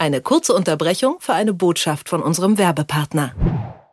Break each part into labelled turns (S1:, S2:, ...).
S1: Eine kurze Unterbrechung für eine Botschaft von unserem Werbepartner.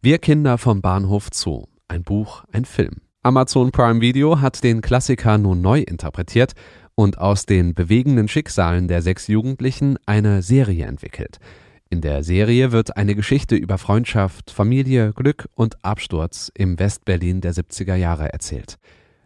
S2: Wir Kinder vom Bahnhof Zoo. Ein Buch, ein Film. Amazon Prime Video hat den Klassiker nun neu interpretiert und aus den bewegenden Schicksalen der sechs Jugendlichen eine Serie entwickelt. In der Serie wird eine Geschichte über Freundschaft, Familie, Glück und Absturz im Westberlin der 70er Jahre erzählt.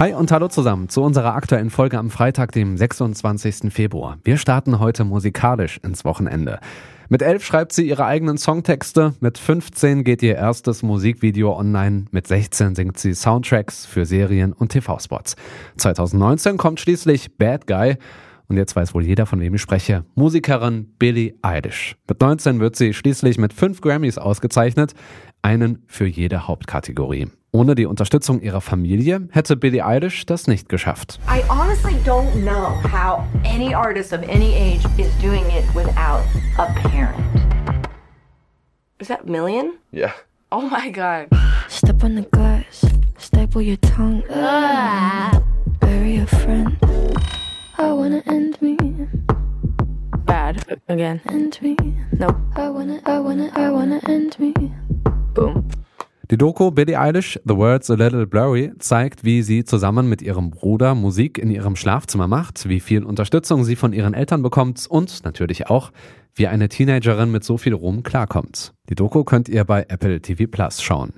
S2: Hi und hallo zusammen zu unserer aktuellen Folge am Freitag, dem 26. Februar. Wir starten heute musikalisch ins Wochenende. Mit 11 schreibt sie ihre eigenen Songtexte, mit 15 geht ihr erstes Musikvideo online, mit 16 singt sie Soundtracks für Serien und TV-Spots. 2019 kommt schließlich Bad Guy und jetzt weiß wohl jeder, von wem ich spreche. Musikerin Billie Eilish. Mit 19 wird sie schließlich mit fünf Grammys ausgezeichnet, einen für jede Hauptkategorie. Ohne die Unterstützung ihrer Familie hätte Billie Eilish das nicht geschafft.
S3: I honestly don't know how any artist of any age is doing it without a parent.
S4: Is that million?
S5: Yeah.
S4: Oh my god.
S6: Step on the glass, staple your tongue. Bury a friend. I wanna end me,
S4: Bad. Again.
S6: end me.
S4: Nope.
S6: I wanna, I wanna, I wanna end me.
S4: Boom.
S2: Die Doku Billie Eilish, The Words a Little Blurry, zeigt, wie sie zusammen mit ihrem Bruder Musik in ihrem Schlafzimmer macht, wie viel Unterstützung sie von ihren Eltern bekommt und natürlich auch, wie eine Teenagerin mit so viel Ruhm klarkommt. Die Doku könnt ihr bei Apple TV Plus schauen.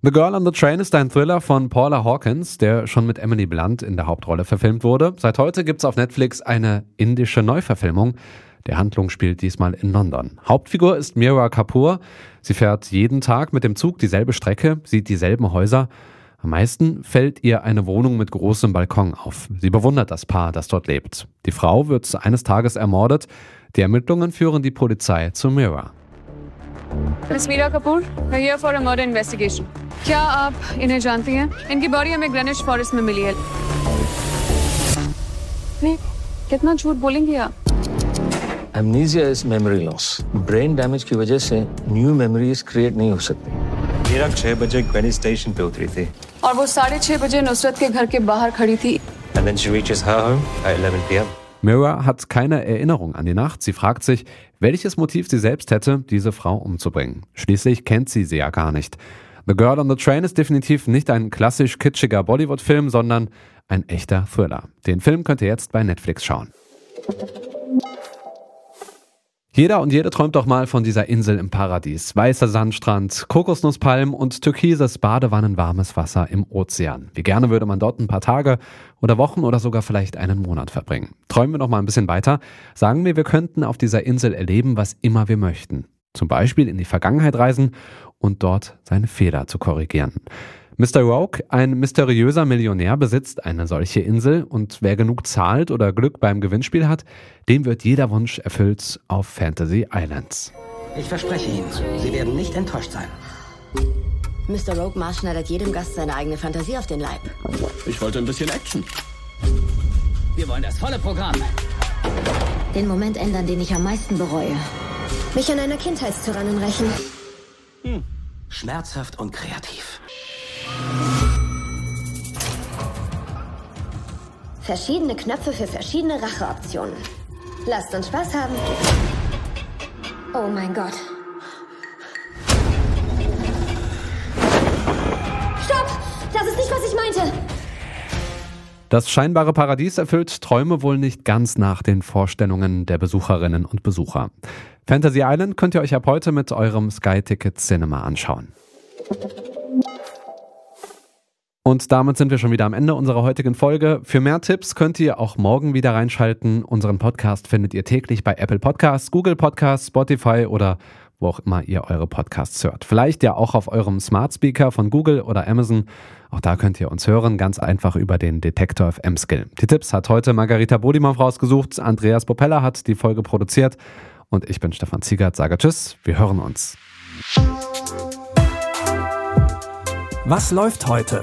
S2: The Girl on the Train ist ein Thriller von Paula Hawkins, der schon mit Emily Blunt in der Hauptrolle verfilmt wurde. Seit heute gibt's auf Netflix eine indische Neuverfilmung. Der Handlung spielt diesmal in London. Hauptfigur ist Mira Kapoor. Sie fährt jeden Tag mit dem Zug dieselbe Strecke, sieht dieselben Häuser. Am meisten fällt ihr eine Wohnung mit großem Balkon auf. Sie bewundert das Paar, das dort lebt. Die Frau wird eines Tages ermordet. Die Ermittlungen führen die Polizei zu Mira.
S7: Miss Meera कपूर मैं here for a murder investigation क्या आप इन्हें जानती हैं इनकी बॉडी हमें greenish forest में मिली है नहीं कितना झूठ बोलेंगी आप
S5: amnesia is memory loss brain damage की वजह से न्यू मेमोरीज क्रिएट नहीं हो सकती
S8: मीरा छह बजे ग्वेनी स्टेशन पे उतरी थी
S7: और वो साढ़े छह बजे नुसरत के घर के बाहर खड़ी थी
S8: and then she reaches her home at 11 p.m.
S2: Mira hat keine Erinnerung an die Nacht. Sie fragt sich, welches Motiv sie selbst hätte, diese Frau umzubringen. Schließlich kennt sie sie ja gar nicht. The Girl on the Train ist definitiv nicht ein klassisch kitschiger Bollywood-Film, sondern ein echter Thriller. Den Film könnt ihr jetzt bei Netflix schauen. Jeder und jede träumt doch mal von dieser Insel im Paradies. Weißer Sandstrand, Kokosnusspalmen und türkises badewannenwarmes Wasser im Ozean. Wie gerne würde man dort ein paar Tage oder Wochen oder sogar vielleicht einen Monat verbringen. Träumen wir noch mal ein bisschen weiter. Sagen wir, wir könnten auf dieser Insel erleben, was immer wir möchten. Zum Beispiel in die Vergangenheit reisen und dort seine Fehler zu korrigieren. Mr. Rogue, ein mysteriöser Millionär, besitzt eine solche Insel und wer genug zahlt oder Glück beim Gewinnspiel hat, dem wird jeder Wunsch erfüllt auf Fantasy Islands.
S9: Ich verspreche Ihnen, Sie werden nicht enttäuscht sein.
S10: Mr. Rogue maßschneidert jedem Gast seine eigene Fantasie auf den Leib.
S9: Ich wollte ein bisschen Action. Wir wollen das volle Programm.
S10: Den Moment ändern, den ich am meisten bereue. Mich an einer Kindheitstyrannin rächen.
S9: Hm. Schmerzhaft und kreativ.
S10: Verschiedene Knöpfe für verschiedene Racheoptionen. Lasst uns Spaß haben. Oh mein Gott. Stopp! Das ist nicht, was ich meinte.
S2: Das scheinbare Paradies erfüllt Träume wohl nicht ganz nach den Vorstellungen der Besucherinnen und Besucher. Fantasy Island könnt ihr euch ab heute mit eurem Sky Ticket Cinema anschauen. Und damit sind wir schon wieder am Ende unserer heutigen Folge. Für mehr Tipps könnt ihr auch morgen wieder reinschalten. Unseren Podcast findet ihr täglich bei Apple Podcasts, Google Podcasts, Spotify oder wo auch immer ihr eure Podcasts hört. Vielleicht ja auch auf eurem Smart Speaker von Google oder Amazon. Auch da könnt ihr uns hören, ganz einfach über den Detektor FM Skill. Die Tipps hat heute Margarita Bodimov rausgesucht, Andreas Popella hat die Folge produziert und ich bin Stefan Ziegert, sage Tschüss, wir hören uns.
S11: Was läuft heute?